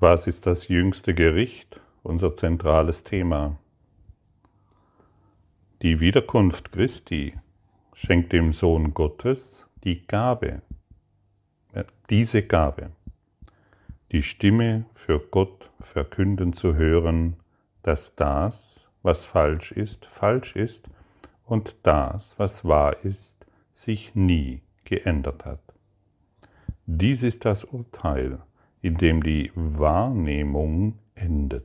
Was ist das jüngste Gericht? Unser zentrales Thema. Die Wiederkunft Christi schenkt dem Sohn Gottes die Gabe, äh, diese Gabe, die Stimme für Gott verkünden zu hören, dass das, was falsch ist, falsch ist und das, was wahr ist, sich nie geändert hat. Dies ist das Urteil, in dem die Wahrnehmung endet.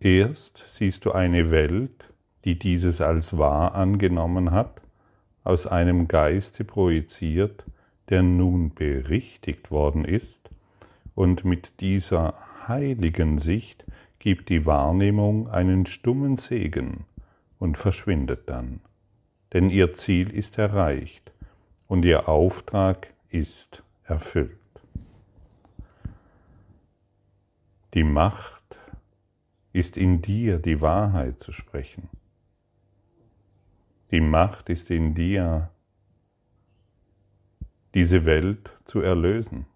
Erst siehst du eine Welt, die dieses als wahr angenommen hat, aus einem Geiste projiziert, der nun berichtigt worden ist, und mit dieser heiligen Sicht gibt die Wahrnehmung einen stummen Segen und verschwindet dann. Denn ihr Ziel ist erreicht und ihr Auftrag ist erfüllt. Die Macht ist in dir, die Wahrheit zu sprechen. Die Macht ist in dir, diese Welt zu erlösen.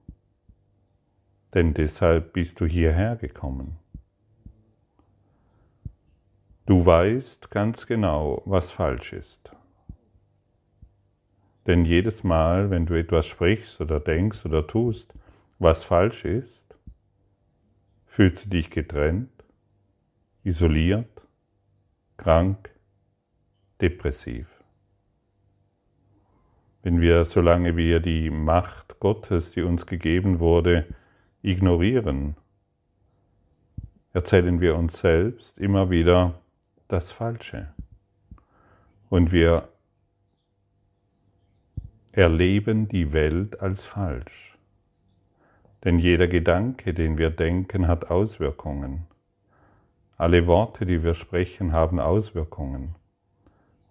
Denn deshalb bist du hierher gekommen. Du weißt ganz genau, was falsch ist. Denn jedes Mal, wenn du etwas sprichst oder denkst oder tust, was falsch ist, fühlst du dich getrennt, isoliert, krank, depressiv. Wenn wir, solange wir die Macht Gottes, die uns gegeben wurde, ignorieren, erzählen wir uns selbst immer wieder das Falsche. Und wir erleben die Welt als falsch. Denn jeder Gedanke, den wir denken, hat Auswirkungen. Alle Worte, die wir sprechen, haben Auswirkungen.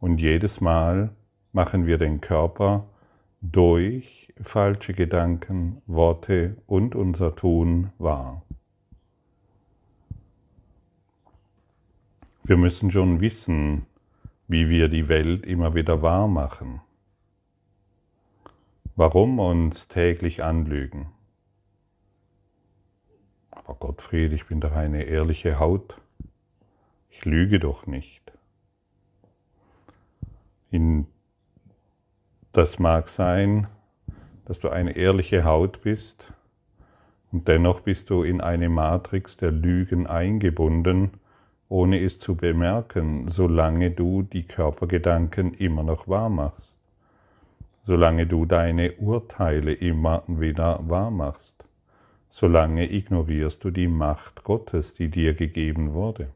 Und jedes Mal machen wir den Körper durch falsche Gedanken, Worte und unser Tun wahr. Wir müssen schon wissen, wie wir die Welt immer wieder wahr machen. Warum uns täglich anlügen? Aber Gottfried, ich bin doch eine ehrliche Haut. Ich lüge doch nicht. In, das mag sein, dass du eine ehrliche Haut bist und dennoch bist du in eine Matrix der Lügen eingebunden, ohne es zu bemerken, solange du die Körpergedanken immer noch wahr machst, solange du deine Urteile immer wieder wahr machst, solange ignorierst du die Macht Gottes, die dir gegeben wurde.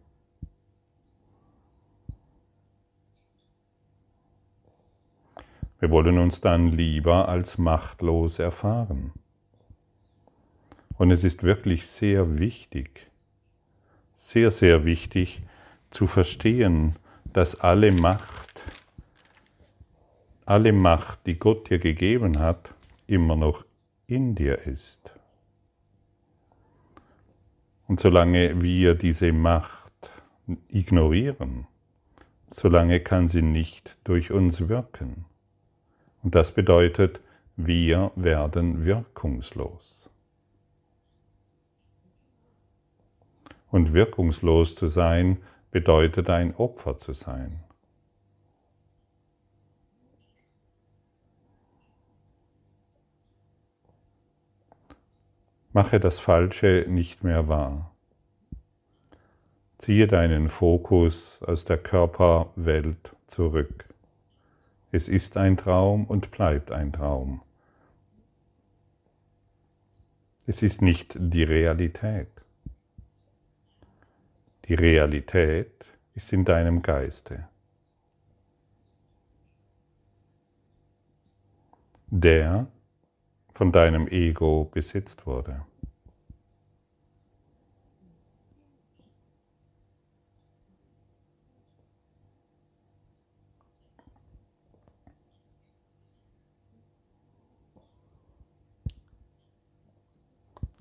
Wir wollen uns dann lieber als machtlos erfahren. Und es ist wirklich sehr wichtig, sehr, sehr wichtig zu verstehen, dass alle Macht, alle Macht, die Gott dir gegeben hat, immer noch in dir ist. Und solange wir diese Macht ignorieren, solange kann sie nicht durch uns wirken. Und das bedeutet, wir werden wirkungslos. Und wirkungslos zu sein bedeutet ein Opfer zu sein. Mache das Falsche nicht mehr wahr. Ziehe deinen Fokus aus der Körperwelt zurück. Es ist ein Traum und bleibt ein Traum. Es ist nicht die Realität. Die Realität ist in deinem Geiste. Der von deinem Ego besitzt wurde.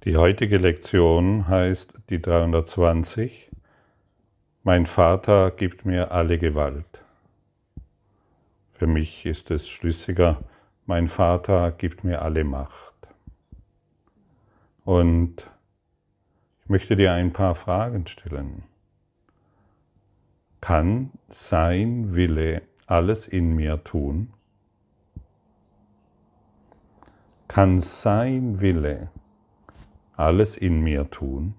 Die heutige Lektion heißt die 320. Mein Vater gibt mir alle Gewalt. Für mich ist es schlüssiger, mein Vater gibt mir alle Macht. Und Ich möchte dir ein paar Fragen stellen. Kann sein Wille alles in mir tun? Kann sein Wille alles in mir tun?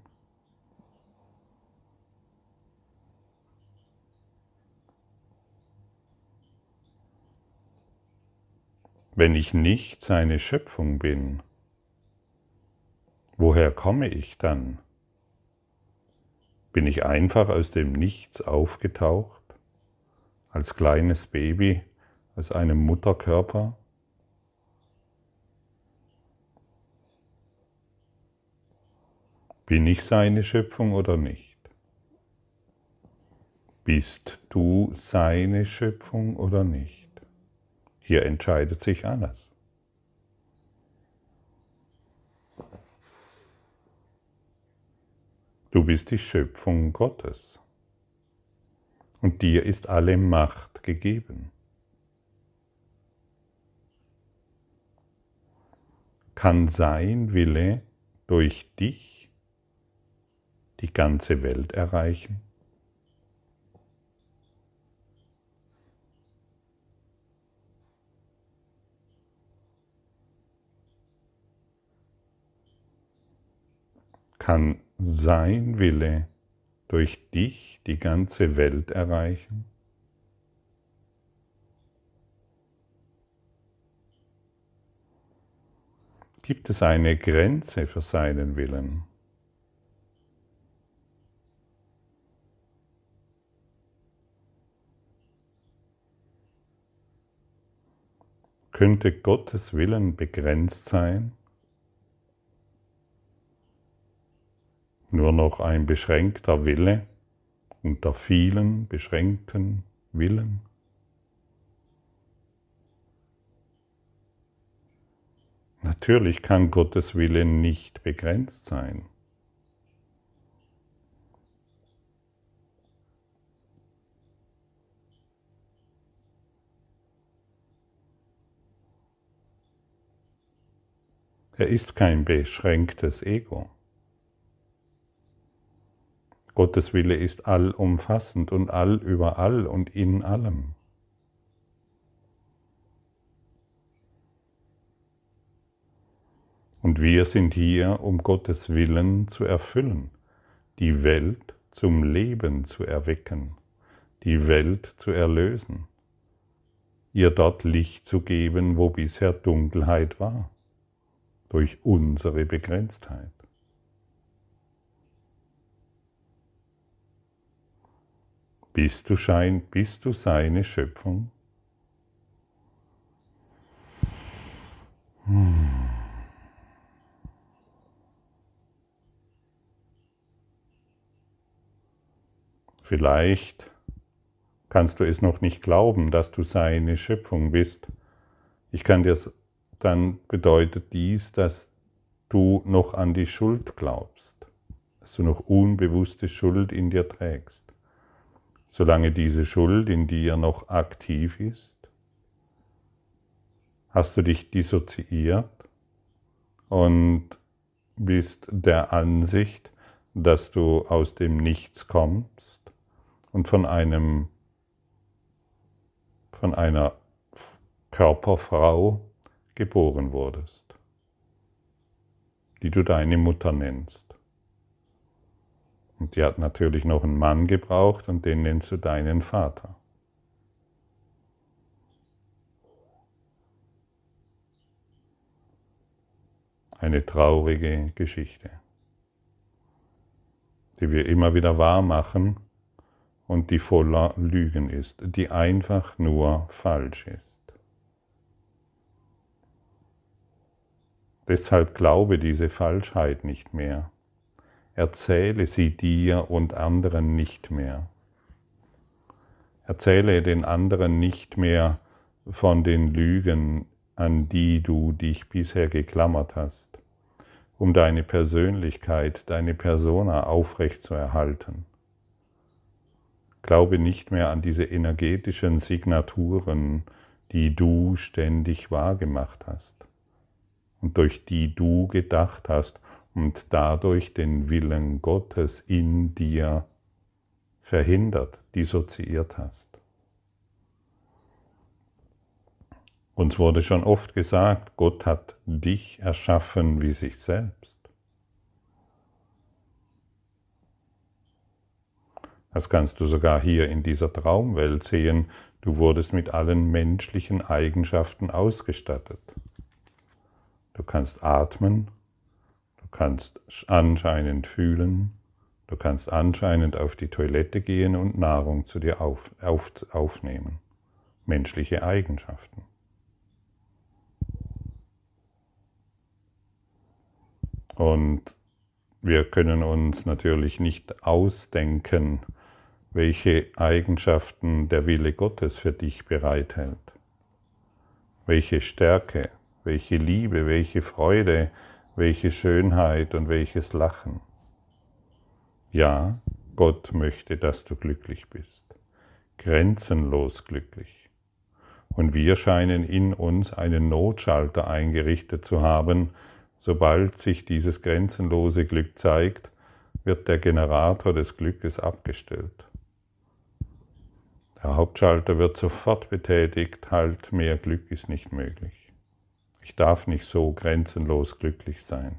Wenn ich nicht seine Schöpfung bin, woher komme ich dann? Bin ich einfach aus dem Nichts aufgetaucht, als kleines Baby aus einem Mutterkörper? Bin ich seine Schöpfung oder nicht? Bist du seine Schöpfung oder nicht? Hier entscheidet sich alles. Du bist die Schöpfung Gottes und dir ist alle Macht gegeben. Kann sein Wille durch dich die ganze Welt erreichen? kann sein Wille durch dich die ganze Welt erreichen? Gibt es eine Grenze für seinen Willen? Könnte Gottes Willen begrenzt sein? nur noch ein beschränkter Wille unter vielen beschränkten Willen. Natürlich kann Gottes Wille nicht begrenzt sein. Er ist kein beschränktes Ego. Gottes Wille ist allumfassend und all überall und in allem. Und wir sind hier, um Gottes Willen zu erfüllen, die Welt zum Leben zu erwecken, die Welt zu erlösen, ihr dort Licht zu geben, wo bisher Dunkelheit war, durch unsere Begrenztheit. Bist du, Schein, bist du seine Schöpfung? Hm. Vielleicht kannst du es noch nicht glauben, dass du seine Schöpfung bist. Ich kann dir dann bedeutet dies, dass du noch an die Schuld glaubst, dass du noch unbewusste Schuld in dir trägst solange diese Schuld in dir noch aktiv ist? Hast du dich dissoziiert und bist der Ansicht, dass du aus dem Nichts kommst und von einem von einer Körperfrau geboren wurdest, die du deine Mutter nennst. Und die hat natürlich noch einen Mann gebraucht und den nennst du deinen Vater. Eine traurige Geschichte, die wir immer wieder wahr machen und die voller Lügen ist, die einfach nur falsch ist. Deshalb glaube diese Falschheit nicht mehr. Erzähle sie dir und anderen nicht mehr. Erzähle den anderen nicht mehr von den Lügen, an die du dich bisher geklammert hast, um deine Persönlichkeit, deine Persona aufrechtzuerhalten. Glaube nicht mehr an diese energetischen Signaturen, die du ständig wahrgemacht hast und durch die du gedacht hast, und dadurch den Willen Gottes in dir verhindert, dissoziiert hast. Uns wurde schon oft gesagt, Gott hat dich erschaffen wie sich selbst. Das kannst du sogar hier in dieser Traumwelt sehen. Du wurdest mit allen menschlichen Eigenschaften ausgestattet. Du kannst atmen, du kannst anscheinend fühlen, du kannst anscheinend auf die Toilette gehen und Nahrung zu dir auf, auf, aufnehmen. Menschliche Eigenschaften. Und wir können uns natürlich nicht ausdenken, welche Eigenschaften der Wille Gottes für dich bereithält, welche Stärke, welche Liebe, welche Freude, welche Schönheit und welches Lachen. Ja, Gott möchte, dass du glücklich bist, grenzenlos glücklich. Und wir scheinen in uns einen Notschalter eingerichtet zu haben, sobald sich dieses grenzenlose Glück zeigt, wird der Generator des Glückes abgestellt. Der Hauptschalter wird sofort betätigt, halt mehr Glück ist nicht möglich. Ich darf nicht so grenzenlos glücklich sein.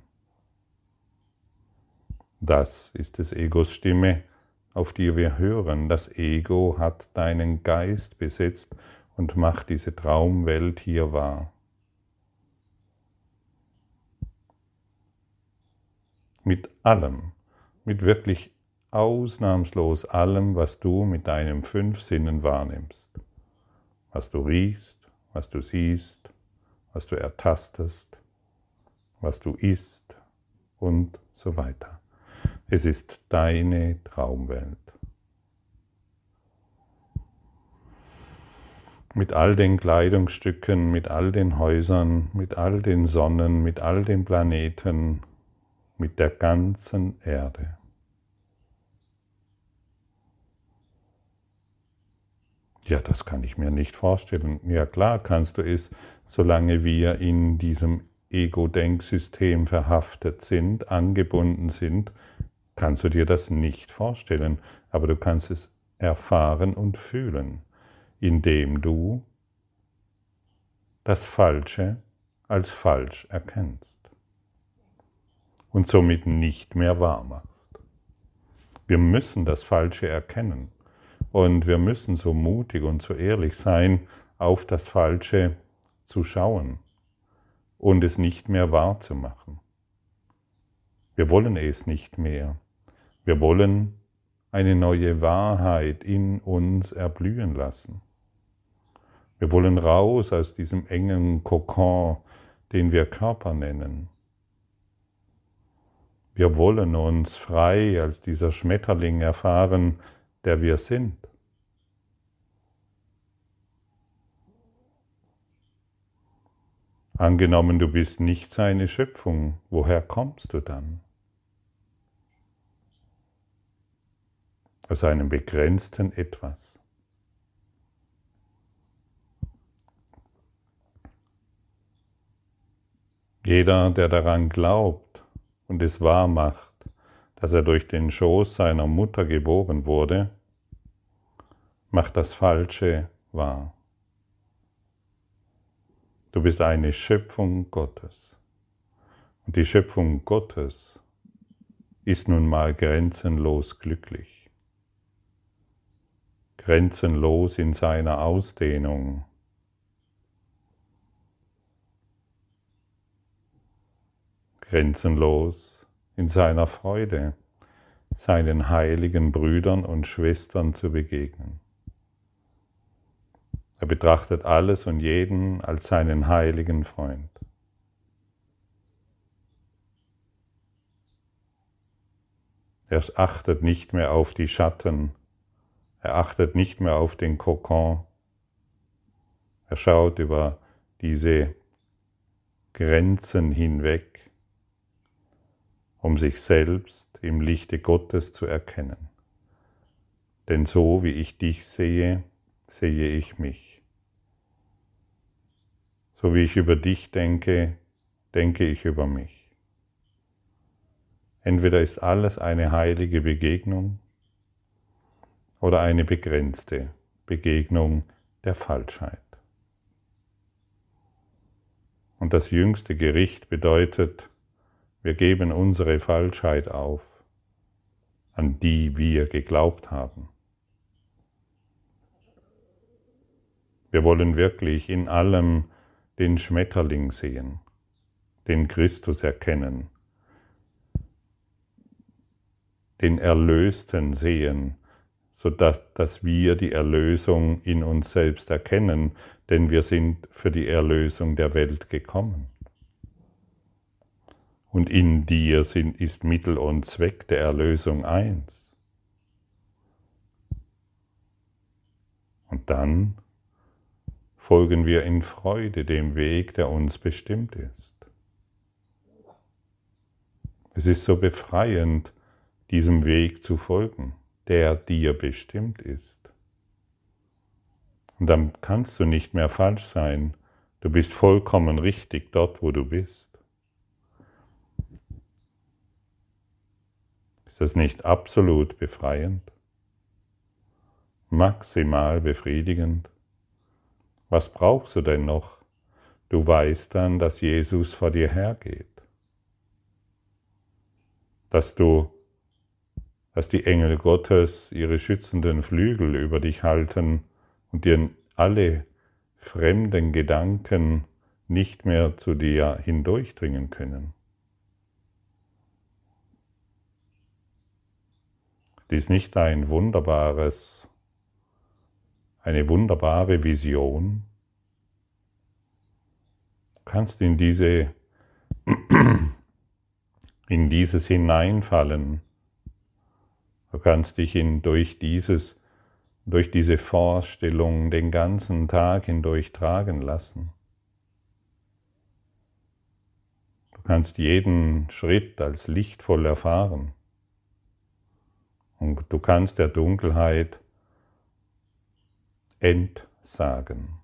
Das ist des Egos Stimme, auf die wir hören. Das Ego hat deinen Geist besetzt und macht diese Traumwelt hier wahr. Mit allem, mit wirklich ausnahmslos allem, was du mit deinen fünf Sinnen wahrnimmst. Was du riechst, was du siehst, was du ertastest, was du isst und so weiter. Es ist deine Traumwelt. Mit all den Kleidungsstücken, mit all den Häusern, mit all den Sonnen, mit all den Planeten, mit der ganzen Erde. Ja, das kann ich mir nicht vorstellen. Ja klar kannst du es, solange wir in diesem Ego-Denksystem verhaftet sind, angebunden sind, kannst du dir das nicht vorstellen, aber du kannst es erfahren und fühlen, indem du das Falsche als falsch erkennst und somit nicht mehr wahr machst. Wir müssen das Falsche erkennen. Und wir müssen so mutig und so ehrlich sein, auf das Falsche zu schauen und es nicht mehr wahrzumachen. Wir wollen es nicht mehr. Wir wollen eine neue Wahrheit in uns erblühen lassen. Wir wollen raus aus diesem engen Kokon, den wir Körper nennen. Wir wollen uns frei als dieser Schmetterling erfahren, der wir sind. Angenommen, du bist nicht seine Schöpfung, woher kommst du dann? Aus einem begrenzten Etwas. Jeder, der daran glaubt und es wahr macht, dass er durch den Schoß seiner Mutter geboren wurde, macht das Falsche wahr. Du bist eine Schöpfung Gottes. Und die Schöpfung Gottes ist nun mal grenzenlos glücklich. Grenzenlos in seiner Ausdehnung. Grenzenlos in seiner Freude, seinen heiligen Brüdern und Schwestern zu begegnen. Er betrachtet alles und jeden als seinen heiligen Freund. Er achtet nicht mehr auf die Schatten, er achtet nicht mehr auf den Kokon, er schaut über diese Grenzen hinweg, um sich selbst im Lichte Gottes zu erkennen. Denn so wie ich dich sehe, sehe ich mich. So wie ich über dich denke, denke ich über mich. Entweder ist alles eine heilige Begegnung oder eine begrenzte Begegnung der Falschheit. Und das jüngste Gericht bedeutet, wir geben unsere Falschheit auf, an die wir geglaubt haben. Wir wollen wirklich in allem den Schmetterling sehen, den Christus erkennen, den Erlösten sehen, sodass dass wir die Erlösung in uns selbst erkennen, denn wir sind für die Erlösung der Welt gekommen. Und in dir sind, ist Mittel und Zweck der Erlösung eins. Und dann folgen wir in Freude dem Weg, der uns bestimmt ist. Es ist so befreiend, diesem Weg zu folgen, der dir bestimmt ist. Und dann kannst du nicht mehr falsch sein. Du bist vollkommen richtig dort, wo du bist. Ist das nicht absolut befreiend? Maximal befriedigend? Was brauchst du denn noch? Du weißt dann, dass Jesus vor dir hergeht. Dass du, dass die Engel Gottes ihre schützenden Flügel über dich halten und dir alle fremden Gedanken nicht mehr zu dir hindurchdringen können. Dies nicht ein wunderbares eine wunderbare Vision. Kannst in diese in dieses hineinfallen. Du kannst dich in, durch dieses durch diese Vorstellung den ganzen Tag hindurch tragen lassen. Du kannst jeden Schritt als lichtvoll erfahren. Und du kannst der Dunkelheit entsagen,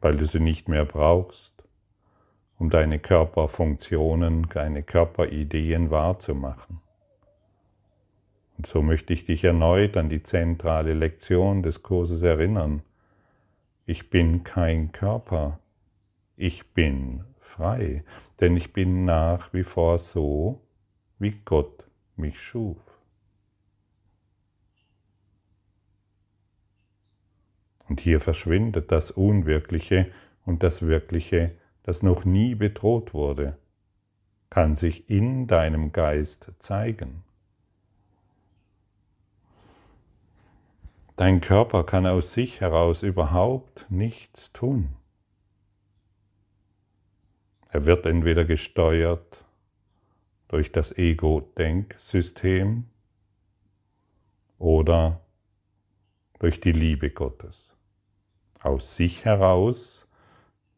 weil du sie nicht mehr brauchst, um deine Körperfunktionen, deine Körperideen wahrzumachen. Und so möchte ich dich erneut an die zentrale Lektion des Kurses erinnern. Ich bin kein Körper, ich bin frei, denn ich bin nach wie vor so, wie Gott mich schuf. Und hier verschwindet das Unwirkliche und das Wirkliche, das noch nie bedroht wurde, kann sich in deinem Geist zeigen. Dein Körper kann aus sich heraus überhaupt nichts tun. Er wird entweder gesteuert durch das Ego-Denksystem oder durch die Liebe Gottes aus sich heraus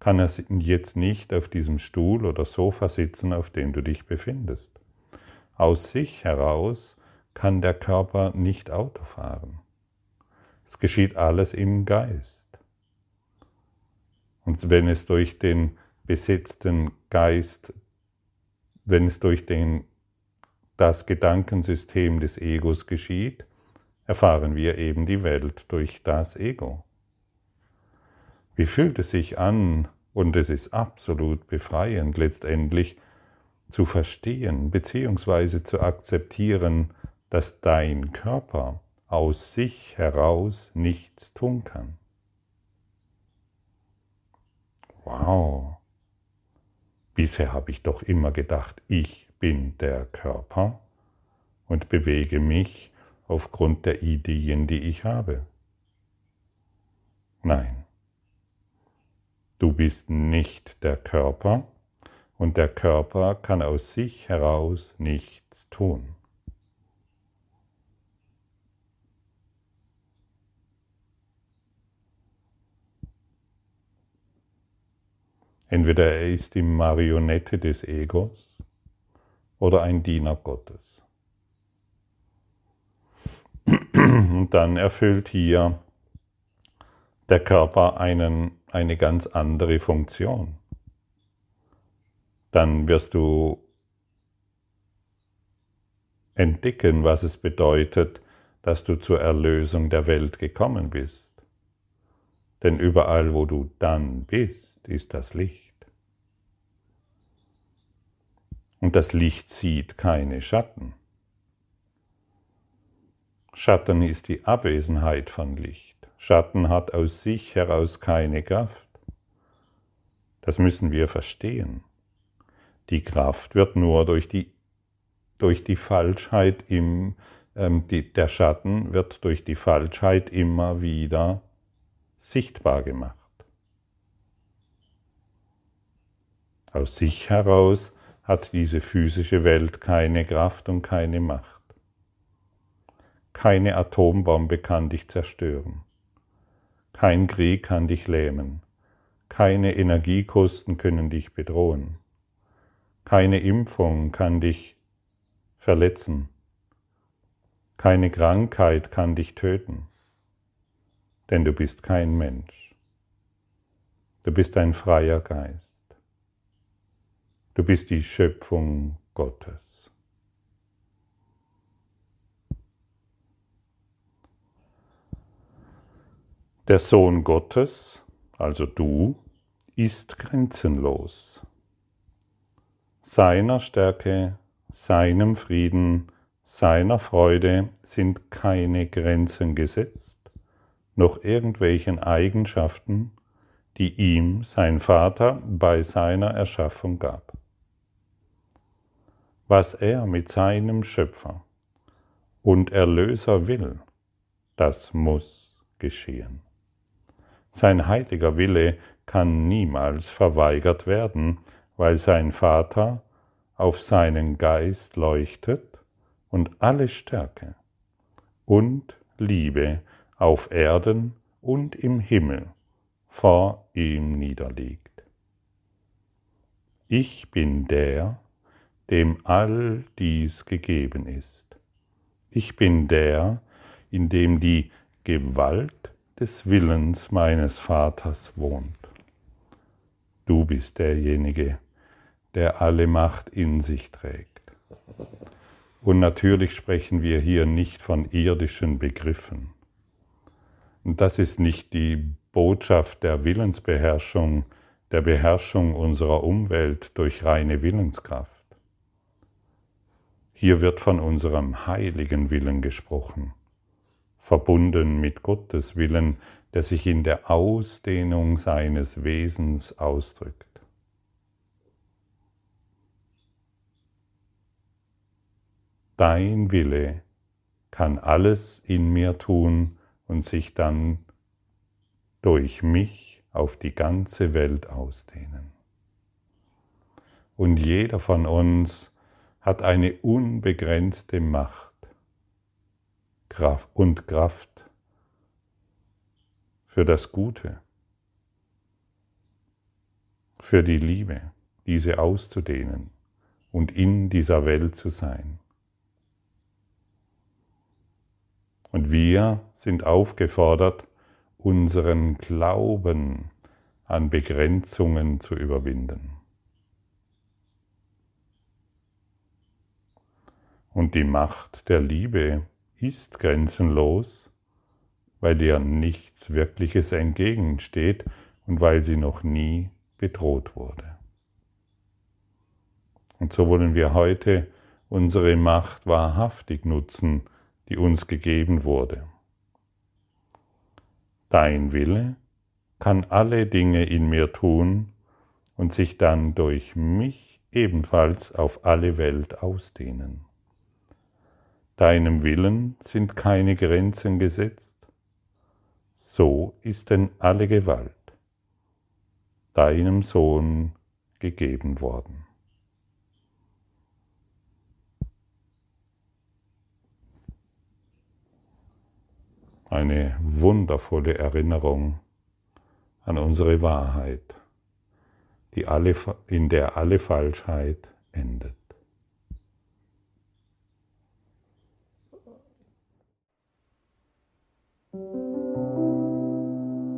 kann er jetzt nicht auf diesem Stuhl oder Sofa sitzen, auf dem du dich befindest. Aus sich heraus kann der Körper nicht Auto fahren. Es geschieht alles im Geist. Und wenn es durch den besetzten Geist, wenn es durch den, das Gedankensystem des Egos geschieht, erfahren wir eben die Welt durch das Ego. Wie fühlt es sich an, und es ist absolut befreiend letztendlich, zu verstehen bzw. zu akzeptieren, dass dein Körper aus sich heraus nichts tun kann. Wow. Bisher habe ich doch immer gedacht, ich bin der Körper und bewege mich aufgrund der Ideen, die ich habe. Nein, Du bist nicht der Körper und der Körper kann aus sich heraus nichts tun. Entweder er ist die Marionette des Egos oder ein Diener Gottes. Und dann erfüllt hier der Körper einen eine ganz andere Funktion. Dann wirst du entdecken, was es bedeutet, dass du zur Erlösung der Welt gekommen bist. Denn überall, wo du dann bist, ist das Licht. Und das Licht sieht keine Schatten. Schatten ist die Abwesenheit von Licht. Schatten hat aus sich heraus keine Kraft. Das müssen wir verstehen. Die Kraft wird nur durch die, durch die Falschheit im, ähm, die, der Schatten wird durch die Falschheit immer wieder sichtbar gemacht. Aus sich heraus hat diese physische Welt keine Kraft und keine Macht. Keine Atombombe kann dich zerstören. Kein Krieg kann dich lähmen. Keine Energiekosten können dich bedrohen. Keine Impfung kann dich verletzen. Keine Krankheit kann dich töten. Denn du bist kein Mensch. Du bist ein freier Geist. Du bist die Schöpfung Gottes. Der Sohn Gottes, also du, ist grenzenlos. Seiner Stärke, seinem Frieden, seiner Freude sind keine Grenzen gesetzt, noch irgendwelchen Eigenschaften, die ihm sein Vater bei seiner Erschaffung gab. Was er mit seinem Schöpfer und Erlöser will, das muss geschehen. Sein heiliger Wille kann niemals verweigert werden, weil sein Vater auf seinen Geist leuchtet und alle Stärke und Liebe auf Erden und im Himmel vor ihm niederliegt. Ich bin der, dem all dies gegeben ist. Ich bin der, in dem die Gewalt des Willens meines Vaters wohnt. Du bist derjenige, der alle Macht in sich trägt. Und natürlich sprechen wir hier nicht von irdischen Begriffen. Und das ist nicht die Botschaft der Willensbeherrschung, der Beherrschung unserer Umwelt durch reine Willenskraft. Hier wird von unserem heiligen Willen gesprochen verbunden mit Gottes Willen, der sich in der Ausdehnung seines Wesens ausdrückt. Dein Wille kann alles in mir tun und sich dann durch mich auf die ganze Welt ausdehnen. Und jeder von uns hat eine unbegrenzte Macht Kraft und Kraft für das Gute, für die Liebe, diese auszudehnen und in dieser Welt zu sein. Und wir sind aufgefordert, unseren Glauben an Begrenzungen zu überwinden. Und die Macht der Liebe ist grenzenlos, weil dir nichts Wirkliches entgegensteht und weil sie noch nie bedroht wurde. Und so wollen wir heute unsere Macht wahrhaftig nutzen, die uns gegeben wurde. Dein Wille kann alle Dinge in mir tun und sich dann durch mich ebenfalls auf alle Welt ausdehnen. Deinem Willen sind keine Grenzen gesetzt. So ist denn alle Gewalt deinem Sohn gegeben worden. Eine wundervolle Erinnerung an unsere Wahrheit, die alle, in der alle Falschheit endet.